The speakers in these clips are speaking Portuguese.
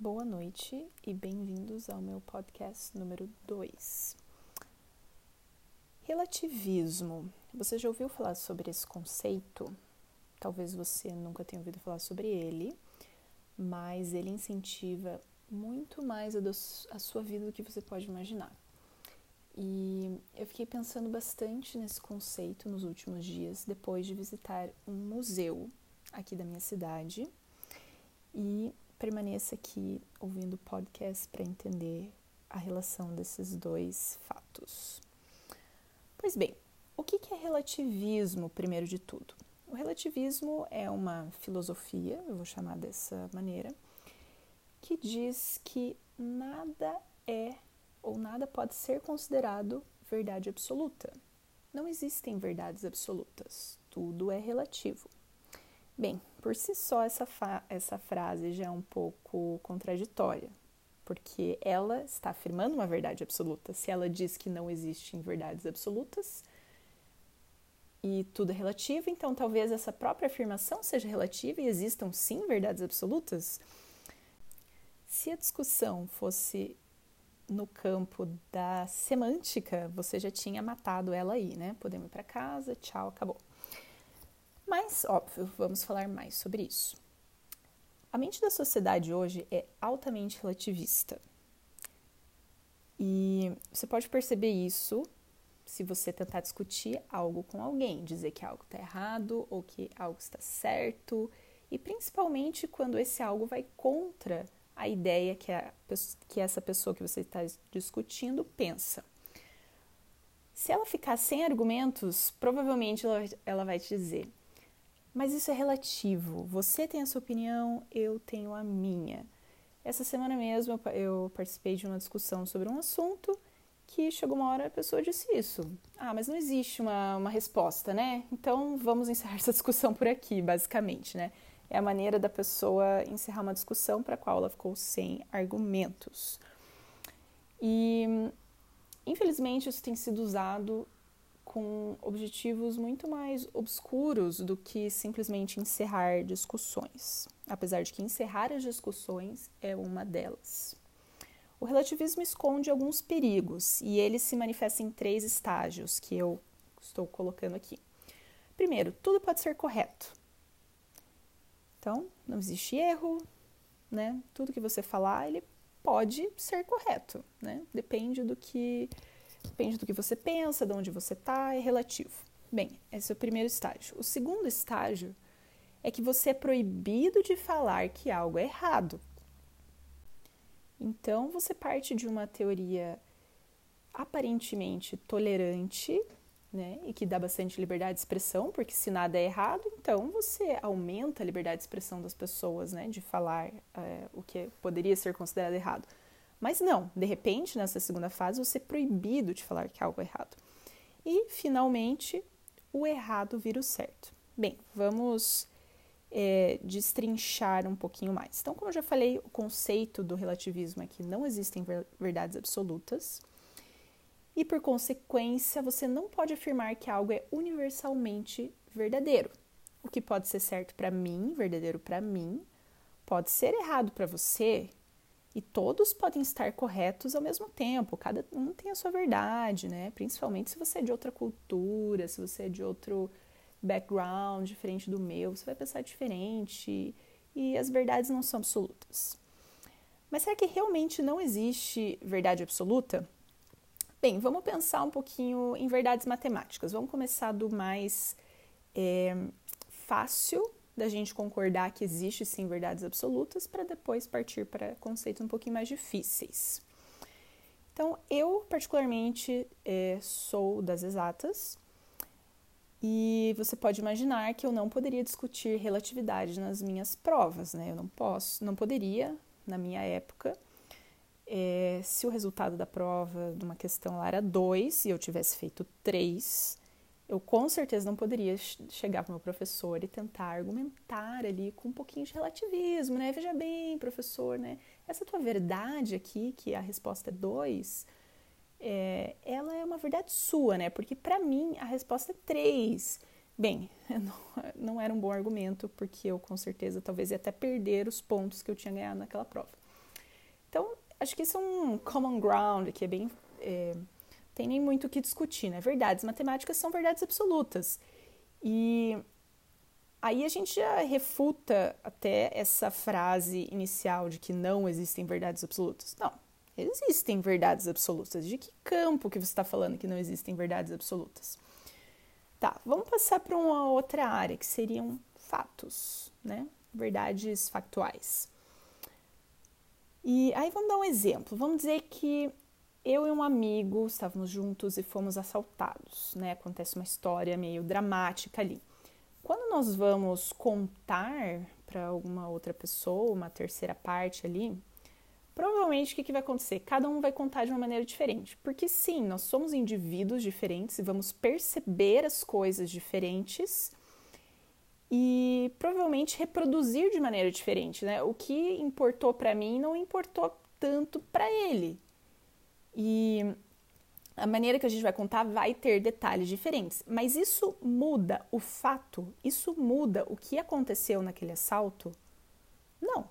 Boa noite e bem-vindos ao meu podcast número 2. Relativismo. Você já ouviu falar sobre esse conceito? Talvez você nunca tenha ouvido falar sobre ele, mas ele incentiva muito mais a, do, a sua vida do que você pode imaginar. E eu fiquei pensando bastante nesse conceito nos últimos dias, depois de visitar um museu aqui da minha cidade. E permaneça aqui ouvindo o podcast para entender a relação desses dois fatos. Pois bem, o que é relativismo, primeiro de tudo? O relativismo é uma filosofia, eu vou chamar dessa maneira, que diz que nada é ou nada pode ser considerado verdade absoluta. Não existem verdades absolutas, tudo é relativo. Bem, por si só essa, essa frase já é um pouco contraditória, porque ela está afirmando uma verdade absoluta. Se ela diz que não existem verdades absolutas e tudo é relativo, então talvez essa própria afirmação seja relativa e existam sim verdades absolutas. Se a discussão fosse no campo da semântica, você já tinha matado ela aí, né? Podemos ir para casa, tchau, acabou. Mas, óbvio, vamos falar mais sobre isso. A mente da sociedade hoje é altamente relativista. E você pode perceber isso se você tentar discutir algo com alguém, dizer que algo está errado ou que algo está certo, e principalmente quando esse algo vai contra a ideia que, a, que essa pessoa que você está discutindo pensa. Se ela ficar sem argumentos, provavelmente ela, ela vai te dizer: mas isso é relativo. Você tem a sua opinião, eu tenho a minha. Essa semana mesmo eu participei de uma discussão sobre um assunto que chegou uma hora a pessoa disse isso. Ah, mas não existe uma, uma resposta, né? Então vamos encerrar essa discussão por aqui, basicamente, né? É a maneira da pessoa encerrar uma discussão para a qual ela ficou sem argumentos. E infelizmente isso tem sido usado com objetivos muito mais obscuros do que simplesmente encerrar discussões, apesar de que encerrar as discussões é uma delas. O relativismo esconde alguns perigos e ele se manifesta em três estágios que eu estou colocando aqui. Primeiro, tudo pode ser correto. Então, não existe erro, né? Tudo que você falar, ele pode ser correto, né? Depende do que Depende do que você pensa, de onde você está, é relativo. Bem, esse é o primeiro estágio. O segundo estágio é que você é proibido de falar que algo é errado. Então, você parte de uma teoria aparentemente tolerante, né, e que dá bastante liberdade de expressão, porque se nada é errado, então você aumenta a liberdade de expressão das pessoas, né, de falar é, o que poderia ser considerado errado. Mas não, de repente, nessa segunda fase, você é proibido de falar que algo é errado. E, finalmente, o errado vira o certo. Bem, vamos é, destrinchar um pouquinho mais. Então, como eu já falei, o conceito do relativismo é que não existem verdades absolutas. E, por consequência, você não pode afirmar que algo é universalmente verdadeiro. O que pode ser certo para mim, verdadeiro para mim, pode ser errado para você, e todos podem estar corretos ao mesmo tempo, cada um tem a sua verdade, né? Principalmente se você é de outra cultura, se você é de outro background diferente do meu, você vai pensar diferente e as verdades não são absolutas. Mas será que realmente não existe verdade absoluta? Bem, vamos pensar um pouquinho em verdades matemáticas. Vamos começar do mais é, fácil da gente concordar que existe sim verdades absolutas para depois partir para conceitos um pouquinho mais difíceis. Então, eu particularmente é, sou das exatas e você pode imaginar que eu não poderia discutir relatividade nas minhas provas, né? Eu não posso, não poderia na minha época. É, se o resultado da prova de uma questão lá era 2 e eu tivesse feito 3, eu com certeza não poderia chegar para o meu professor e tentar argumentar ali com um pouquinho de relativismo, né? Veja bem, professor, né? Essa tua verdade aqui, que a resposta é dois, é, ela é uma verdade sua, né? Porque para mim a resposta é três. Bem, não, não era um bom argumento, porque eu com certeza talvez ia até perder os pontos que eu tinha ganhado naquela prova. acho que isso é um common ground que é bem. É, tem nem muito o que discutir, né? Verdades matemáticas são verdades absolutas. E aí a gente já refuta até essa frase inicial de que não existem verdades absolutas. Não, existem verdades absolutas. De que campo que você está falando que não existem verdades absolutas? Tá, vamos passar para uma outra área que seriam fatos, né? Verdades factuais. E aí vamos dar um exemplo. Vamos dizer que eu e um amigo estávamos juntos e fomos assaltados, né? Acontece uma história meio dramática ali. Quando nós vamos contar para alguma outra pessoa, uma terceira parte ali, provavelmente o que, que vai acontecer? Cada um vai contar de uma maneira diferente. Porque sim, nós somos indivíduos diferentes e vamos perceber as coisas diferentes e provavelmente reproduzir de maneira diferente, né? O que importou para mim não importou tanto para ele. E a maneira que a gente vai contar vai ter detalhes diferentes, mas isso muda o fato, isso muda o que aconteceu naquele assalto? Não.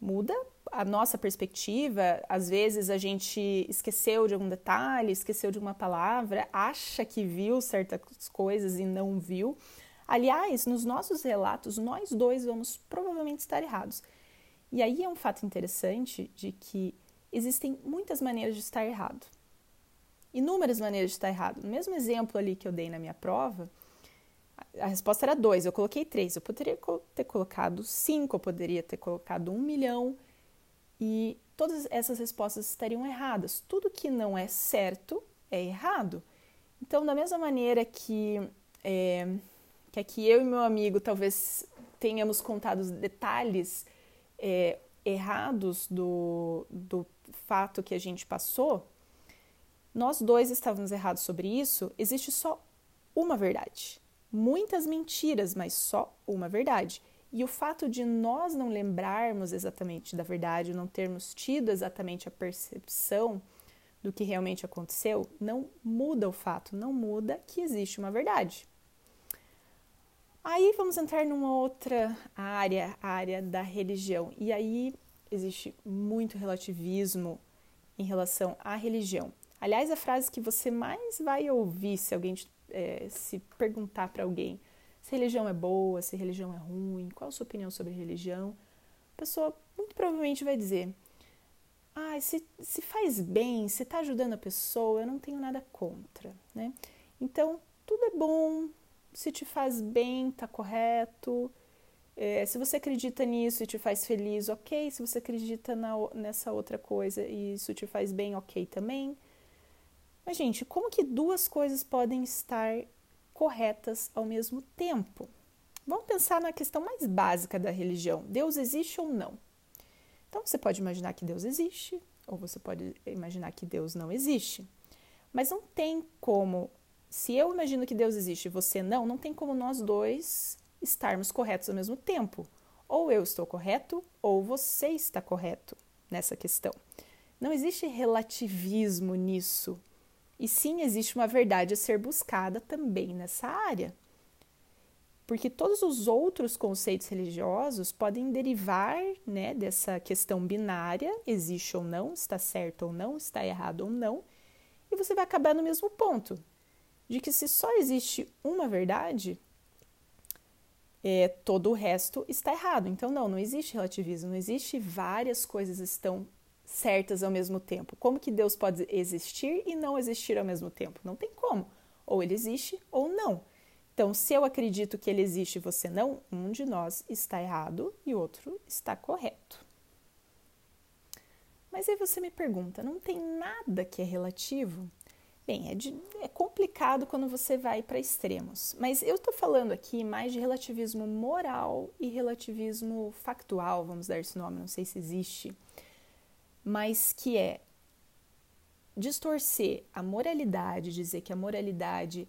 Muda a nossa perspectiva, às vezes a gente esqueceu de algum detalhe, esqueceu de uma palavra, acha que viu certas coisas e não viu. Aliás, nos nossos relatos, nós dois vamos provavelmente estar errados. E aí é um fato interessante de que existem muitas maneiras de estar errado. Inúmeras maneiras de estar errado. No mesmo exemplo ali que eu dei na minha prova, a resposta era dois, eu coloquei três. Eu poderia ter colocado cinco, eu poderia ter colocado um milhão, e todas essas respostas estariam erradas. Tudo que não é certo é errado. Então, da mesma maneira que, é, que aqui eu e meu amigo talvez tenhamos contado os detalhes é, errados do, do fato que a gente passou, nós dois estávamos errados sobre isso, existe só uma verdade. Muitas mentiras, mas só uma verdade. E o fato de nós não lembrarmos exatamente da verdade, não termos tido exatamente a percepção do que realmente aconteceu, não muda o fato, não muda que existe uma verdade. Aí vamos entrar numa outra área, área da religião. E aí existe muito relativismo em relação à religião. Aliás, a frase que você mais vai ouvir se alguém é, se perguntar para alguém se religião é boa, se religião é ruim, qual a sua opinião sobre religião, a pessoa muito provavelmente vai dizer: ah, se, se faz bem, se está ajudando a pessoa, eu não tenho nada contra, né? Então, tudo é bom, se te faz bem, tá correto, é, se você acredita nisso e te faz feliz, ok. Se você acredita na, nessa outra coisa e isso te faz bem, ok também. Mas, gente, como que duas coisas podem estar corretas ao mesmo tempo? Vamos pensar na questão mais básica da religião: Deus existe ou não? Então, você pode imaginar que Deus existe, ou você pode imaginar que Deus não existe. Mas não tem como, se eu imagino que Deus existe e você não, não tem como nós dois estarmos corretos ao mesmo tempo. Ou eu estou correto, ou você está correto nessa questão. Não existe relativismo nisso. E sim existe uma verdade a ser buscada também nessa área. Porque todos os outros conceitos religiosos podem derivar né, dessa questão binária: existe ou não, está certo ou não, está errado ou não, e você vai acabar no mesmo ponto, de que se só existe uma verdade, é, todo o resto está errado. Então, não, não existe relativismo, não existe várias coisas estão certas ao mesmo tempo. Como que Deus pode existir e não existir ao mesmo tempo? Não tem como. Ou ele existe ou não. Então, se eu acredito que ele existe e você não, um de nós está errado e outro está correto. Mas aí você me pergunta, não tem nada que é relativo? Bem, é, de, é complicado quando você vai para extremos, mas eu estou falando aqui mais de relativismo moral e relativismo factual, vamos dar esse nome, não sei se existe, mas que é distorcer a moralidade, dizer que a moralidade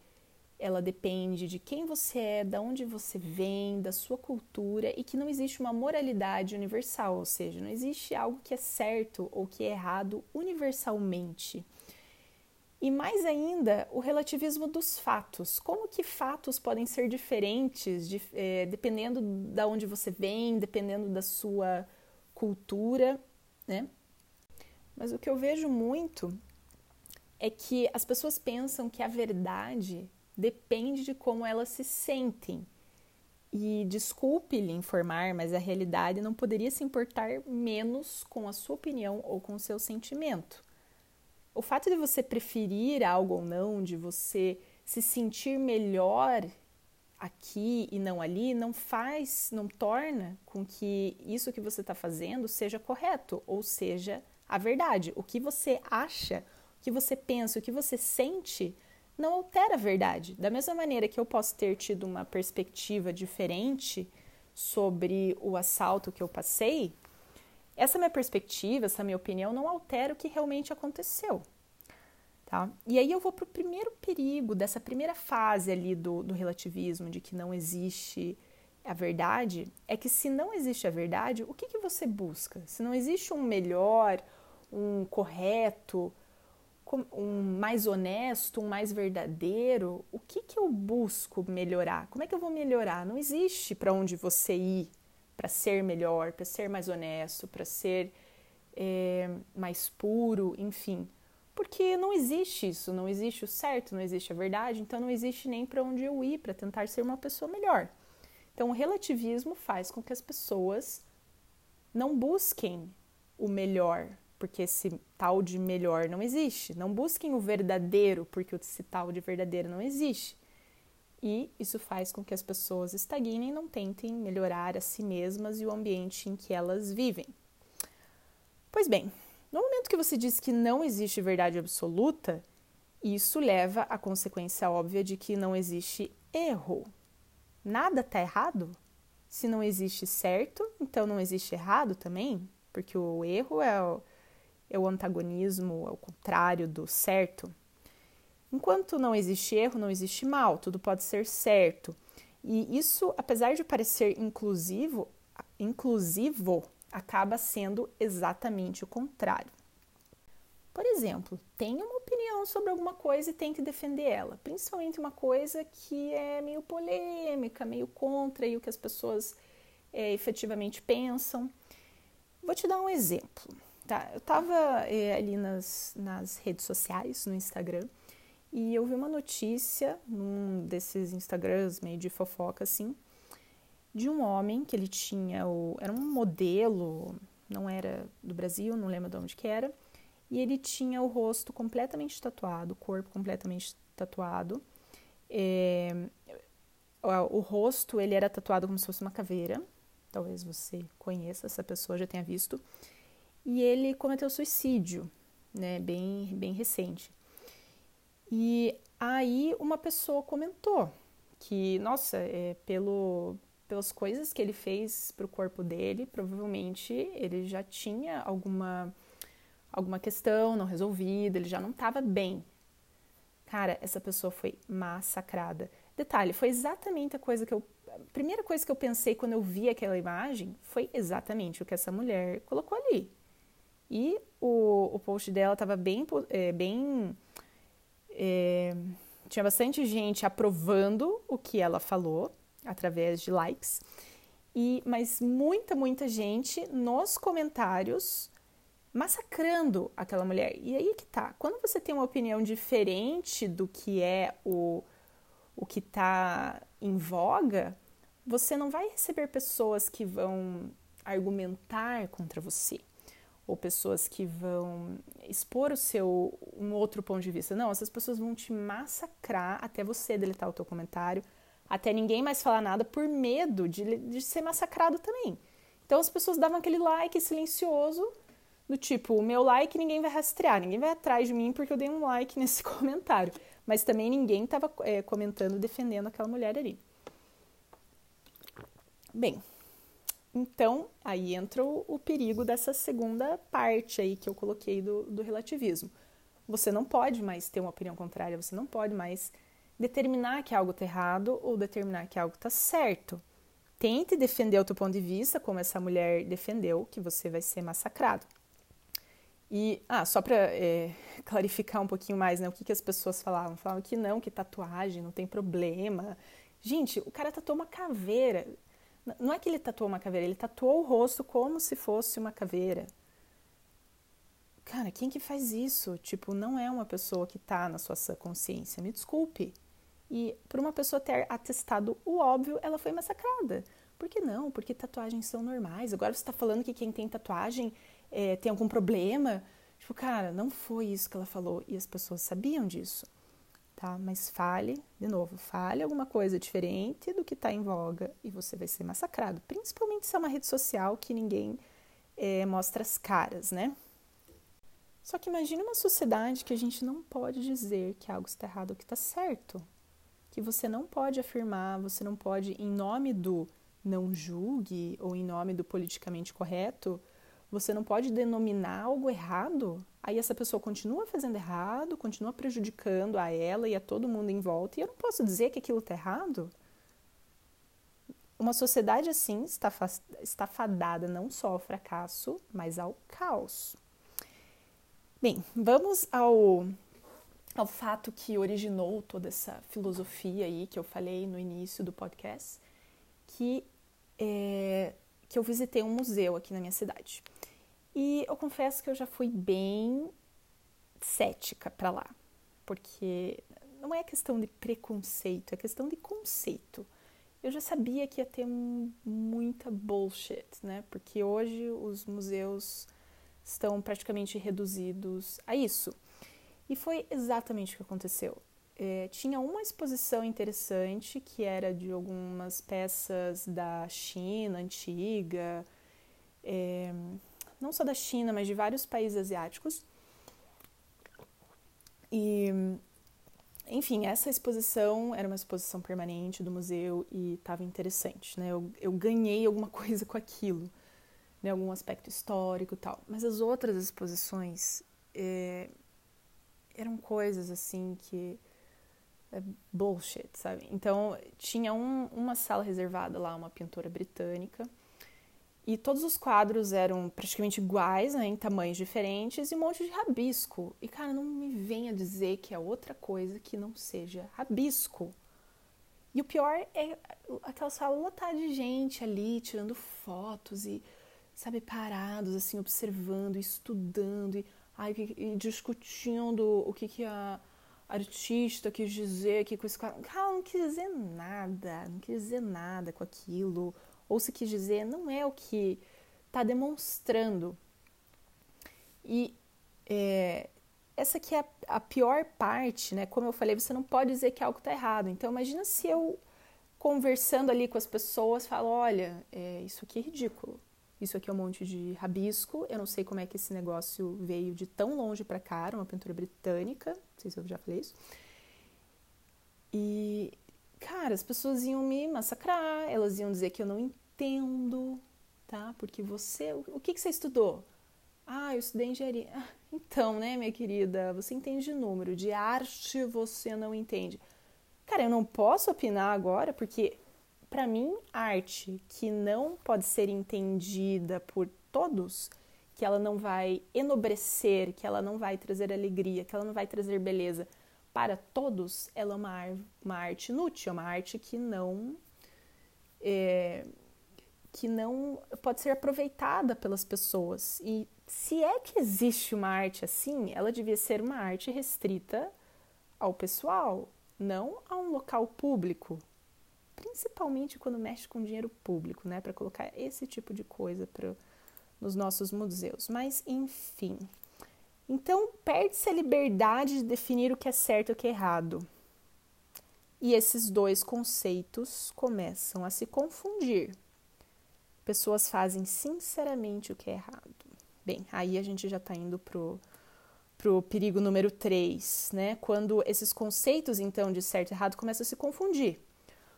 ela depende de quem você é, de onde você vem, da sua cultura e que não existe uma moralidade universal, ou seja, não existe algo que é certo ou que é errado universalmente. E mais ainda, o relativismo dos fatos. Como que fatos podem ser diferentes de, é, dependendo da onde você vem, dependendo da sua cultura, né? Mas o que eu vejo muito é que as pessoas pensam que a verdade depende de como elas se sentem. E desculpe lhe informar, mas a realidade não poderia se importar menos com a sua opinião ou com o seu sentimento. O fato de você preferir algo ou não, de você se sentir melhor aqui e não ali, não faz, não torna com que isso que você está fazendo seja correto ou seja a verdade. O que você acha, o que você pensa, o que você sente não altera a verdade. Da mesma maneira que eu posso ter tido uma perspectiva diferente sobre o assalto que eu passei, essa minha perspectiva, essa minha opinião não altera o que realmente aconteceu. Tá? E aí eu vou para o primeiro perigo dessa primeira fase ali do, do relativismo, de que não existe a verdade, é que se não existe a verdade, o que, que você busca? Se não existe um melhor, um correto, um mais honesto, um mais verdadeiro, o que, que eu busco melhorar? Como é que eu vou melhorar? Não existe para onde você ir para ser melhor, para ser mais honesto, para ser é, mais puro, enfim. Porque não existe isso, não existe o certo, não existe a verdade, então não existe nem para onde eu ir para tentar ser uma pessoa melhor. Então, o relativismo faz com que as pessoas não busquem o melhor, porque esse tal de melhor não existe. Não busquem o verdadeiro, porque esse tal de verdadeiro não existe. E isso faz com que as pessoas estagnem e não tentem melhorar a si mesmas e o ambiente em que elas vivem. Pois bem, no momento que você diz que não existe verdade absoluta, isso leva à consequência óbvia de que não existe erro. Nada está errado? Se não existe certo, então não existe errado também? Porque o erro é o, é o antagonismo, é o contrário do certo. Enquanto não existe erro, não existe mal, tudo pode ser certo. E isso, apesar de parecer inclusivo, inclusivo acaba sendo exatamente o contrário. Por exemplo, tenha uma opinião sobre alguma coisa e tente defender ela, principalmente uma coisa que é meio polêmica, meio contra o que as pessoas é, efetivamente pensam. Vou te dar um exemplo. Tá? Eu estava é, ali nas, nas redes sociais, no Instagram, e eu vi uma notícia num desses Instagrams meio de fofoca assim, de um homem que ele tinha o era um modelo, não era do Brasil, não lembro de onde que era, e ele tinha o rosto completamente tatuado, o corpo completamente tatuado. É, o rosto ele era tatuado como se fosse uma caveira. Talvez você conheça essa pessoa, já tenha visto. E ele cometeu suicídio, né, bem, bem recente. E aí uma pessoa comentou que, nossa, é, pelo, pelas coisas que ele fez para o corpo dele, provavelmente ele já tinha alguma, alguma questão não resolvida, ele já não estava bem. Cara, essa pessoa foi massacrada. Detalhe, foi exatamente a coisa que eu. A primeira coisa que eu pensei quando eu vi aquela imagem foi exatamente o que essa mulher colocou ali. E o, o post dela estava bem, é, bem é, tinha bastante gente aprovando o que ela falou, através de likes. E, mas muita, muita gente nos comentários massacrando aquela mulher. E aí que tá. Quando você tem uma opinião diferente do que é o, o que está em voga, você não vai receber pessoas que vão argumentar contra você ou pessoas que vão expor o seu um outro ponto de vista. Não, essas pessoas vão te massacrar até você deletar o teu comentário, até ninguém mais falar nada por medo de, de ser massacrado também. Então as pessoas davam aquele like silencioso, do tipo, o meu like ninguém vai rastrear, ninguém vai atrás de mim porque eu dei um like nesse comentário. Mas também ninguém estava é, comentando, defendendo aquela mulher ali. Bem, então aí entra o, o, perigo dessa segunda parte aí que eu coloquei do, do relativismo. Você não pode mais ter uma opinião contrária, você não pode mais determinar que algo está errado ou determinar que algo está certo. Tente defender o teu ponto de vista, como essa mulher defendeu, que você vai ser massacrado. E, ah, só para é, clarificar um pouquinho mais, né, o que, que as pessoas falavam? Falavam que não, que tatuagem não tem problema. Gente, o cara tatuou uma caveira. Não é que ele tatuou uma caveira, ele tatuou o rosto como se fosse uma caveira. cara, quem que faz isso? Tipo, não é uma pessoa que tá na sua consciência, me desculpe. E por uma pessoa ter atestado o óbvio, ela foi massacrada. Por que não? Porque tatuagens são normais. Agora você está falando que quem tem tatuagem é, tem algum problema. Tipo, cara, não foi isso que ela falou. E as pessoas sabiam disso. Tá? Mas fale, de novo, fale alguma coisa diferente do que está em voga e você vai ser massacrado. Principalmente se é uma rede social que ninguém é, mostra as caras, né? Só que imagine uma sociedade que a gente não pode dizer que algo está errado ou que está certo. Que você não pode afirmar, você não pode, em nome do não julgue ou em nome do politicamente correto, você não pode denominar algo errado, aí essa pessoa continua fazendo errado, continua prejudicando a ela e a todo mundo em volta, e eu não posso dizer que aquilo está errado. Uma sociedade assim está, está fadada não só ao fracasso, mas ao caos. Bem, vamos ao, ao fato que originou toda essa filosofia aí que eu falei no início do podcast, que é, que eu visitei um museu aqui na minha cidade. E eu confesso que eu já fui bem cética para lá, porque não é questão de preconceito, é questão de conceito. Eu já sabia que ia ter muita bullshit, né? Porque hoje os museus estão praticamente reduzidos a isso. E foi exatamente o que aconteceu. É, tinha uma exposição interessante que era de algumas peças da China antiga, é, não só da China, mas de vários países asiáticos. E, enfim, essa exposição era uma exposição permanente do museu e estava interessante, né? Eu, eu ganhei alguma coisa com aquilo, né? Algum aspecto histórico e tal. Mas as outras exposições é, eram coisas assim que é bullshit, sabe? Então, tinha um, uma sala reservada lá, uma pintora britânica, e todos os quadros eram praticamente iguais, né, em tamanhos diferentes, e um monte de rabisco. E, cara, não me venha dizer que é outra coisa que não seja rabisco. E o pior é aquela sala lotada de gente ali, tirando fotos e, sabe, parados, assim, observando, estudando e, ai, e discutindo o que, que a artista quis dizer que com esse cara. Cara, não quis dizer nada, não quis dizer nada com aquilo. Ou se quis dizer, não é o que está demonstrando. E é, essa aqui é a, a, pior parte, né? Como eu falei, você não pode dizer que algo está errado. Então, imagina se eu, conversando ali com as pessoas, falo: olha, é, isso aqui é ridículo. Isso aqui é um monte de rabisco. Eu não sei como é que esse negócio veio de tão longe para cá, uma pintura britânica. Não sei se eu já falei isso. E, cara, as pessoas iam me massacrar, elas iam dizer que eu não entendo, tá? Porque você. O que, que você estudou? Ah, eu estudei engenharia. Ah, então, né, minha querida, você entende de número, de arte você não entende. Cara, eu não posso opinar agora porque para mim, arte que não pode ser entendida por todos, que ela não vai enobrecer, que ela não vai trazer alegria, que ela não vai trazer beleza para todos, ela é uma, uma arte inútil, é uma arte que não é, que não pode ser aproveitada pelas pessoas. E se é que existe uma arte assim, ela devia ser uma arte restrita ao pessoal, não a um local público, principalmente quando mexe com dinheiro público, né, para colocar esse tipo de coisa para nos nossos museus. Mas enfim. Então, perde-se a liberdade de definir o que é certo e o que é errado. E esses dois conceitos começam a se confundir. Pessoas fazem sinceramente o que é errado. Bem, aí a gente já está indo pro pro perigo número 3, né? Quando esses conceitos, então, de certo e errado começam a se confundir.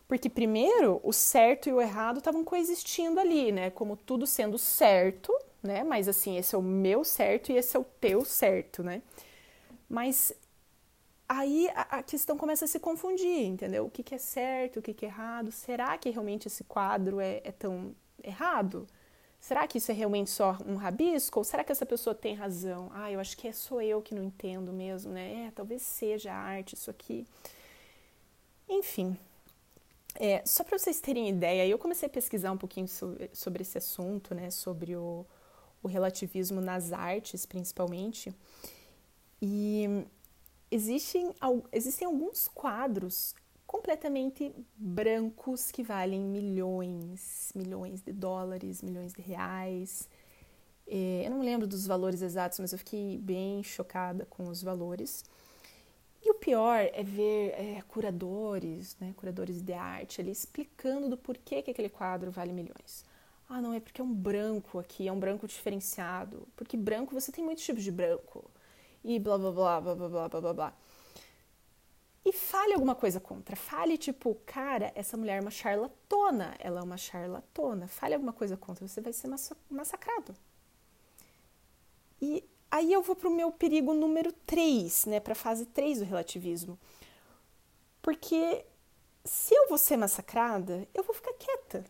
Porque primeiro o certo e o errado estavam coexistindo ali, né? Como tudo sendo certo, né? Mas assim, esse é o meu certo e esse é o teu certo, né? Mas aí a, questão começa a se confundir, entendeu? O que, que é certo, o que, que é errado? Será que realmente esse quadro é, é tão errado? Será que isso é realmente só um rabisco? Ou será que essa pessoa tem razão? Ah, eu acho que é só eu que não entendo mesmo, né? É, talvez seja arte isso aqui. Enfim, é, só para vocês terem ideia, eu comecei a pesquisar um pouquinho sobre, sobre esse assunto, né, sobre o, o relativismo nas artes, principalmente. E existem, existem alguns quadros completamente brancos que valem milhões, milhões de dólares, milhões de reais. É, eu não lembro dos valores exatos, mas eu fiquei bem chocada com os valores. E o pior é ver é, curadores, né, curadores de arte, ali explicando do porquê que aquele quadro vale milhões. Ah, não, é porque é um branco aqui, é um branco diferenciado. Porque branco, você tem muitos tipos de branco. E blá, blá, blá, blá, blá, blá, blá, blá. E fale alguma coisa contra. Fale tipo, cara, essa mulher é uma charlatona. Ela é uma charlatona. Fale alguma coisa contra, você vai ser massacrado. E aí eu vou para o meu perigo número 3, né? Para a fase 3 do relativismo. Porque se eu vou ser massacrada, eu vou ficar quieta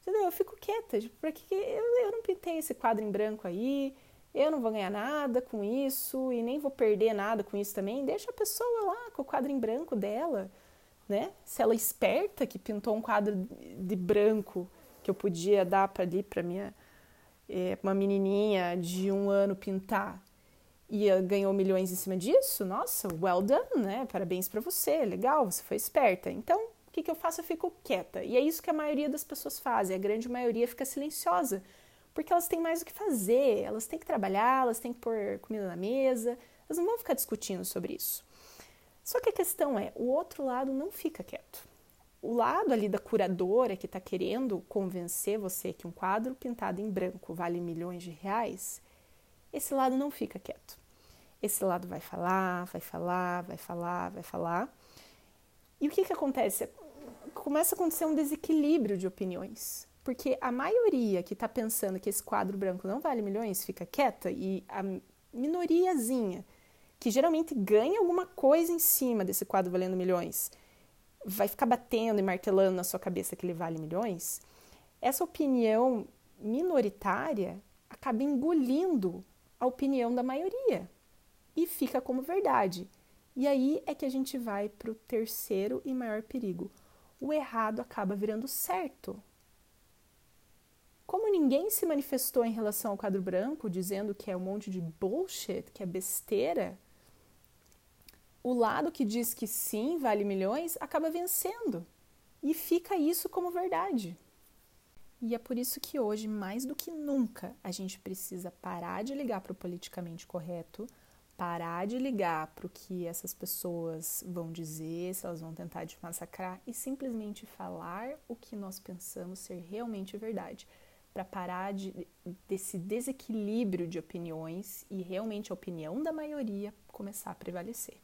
Entendeu? Eu fico quieta, tipo, pra que eu, eu não pintei esse quadro em branco aí, eu não vou ganhar nada com isso e nem vou perder nada com isso também. Deixa a pessoa lá com o quadro em branco dela, né? Se ela é esperta que pintou um quadro de branco que eu podia dar para ali para minha é, uma menininha de um ano pintar e ganhou milhões em cima disso, nossa, well done, né? Parabéns para você, legal, você foi esperta. Então o que, que eu faço? Eu fico quieta. E é isso que a maioria das pessoas fazem. A grande maioria fica silenciosa, porque elas têm mais o que fazer, elas têm que trabalhar, elas têm que pôr comida na mesa, elas não vão ficar discutindo sobre isso. Só que a questão é, o outro lado não fica quieto. O lado ali da curadora que está querendo convencer você que um quadro pintado em branco vale milhões de reais, esse lado não fica quieto. Esse lado vai falar, vai falar, vai falar, vai falar. E o que, que acontece? Começa a acontecer um desequilíbrio de opiniões. Porque a maioria que está pensando que esse quadro branco não vale milhões fica quieta e a minoriazinha, que geralmente ganha alguma coisa em cima desse quadro valendo milhões, vai ficar batendo e martelando na sua cabeça que ele vale milhões, essa opinião minoritária acaba engolindo a opinião da maioria e fica como verdade. E aí é que a gente vai para o terceiro e maior perigo. O errado acaba virando certo. Como ninguém se manifestou em relação ao quadro branco, dizendo que é um monte de bullshit, que é besteira, o lado que diz que sim, vale milhões, acaba vencendo. E fica isso como verdade. E é por isso que hoje, mais do que nunca, a gente precisa parar de ligar para o politicamente correto parar de ligar para o que essas pessoas vão dizer, se elas vão tentar te massacrar e simplesmente falar o que nós pensamos ser realmente verdade, para parar de, desse desequilíbrio de opiniões e realmente a opinião da maioria começar a prevalecer.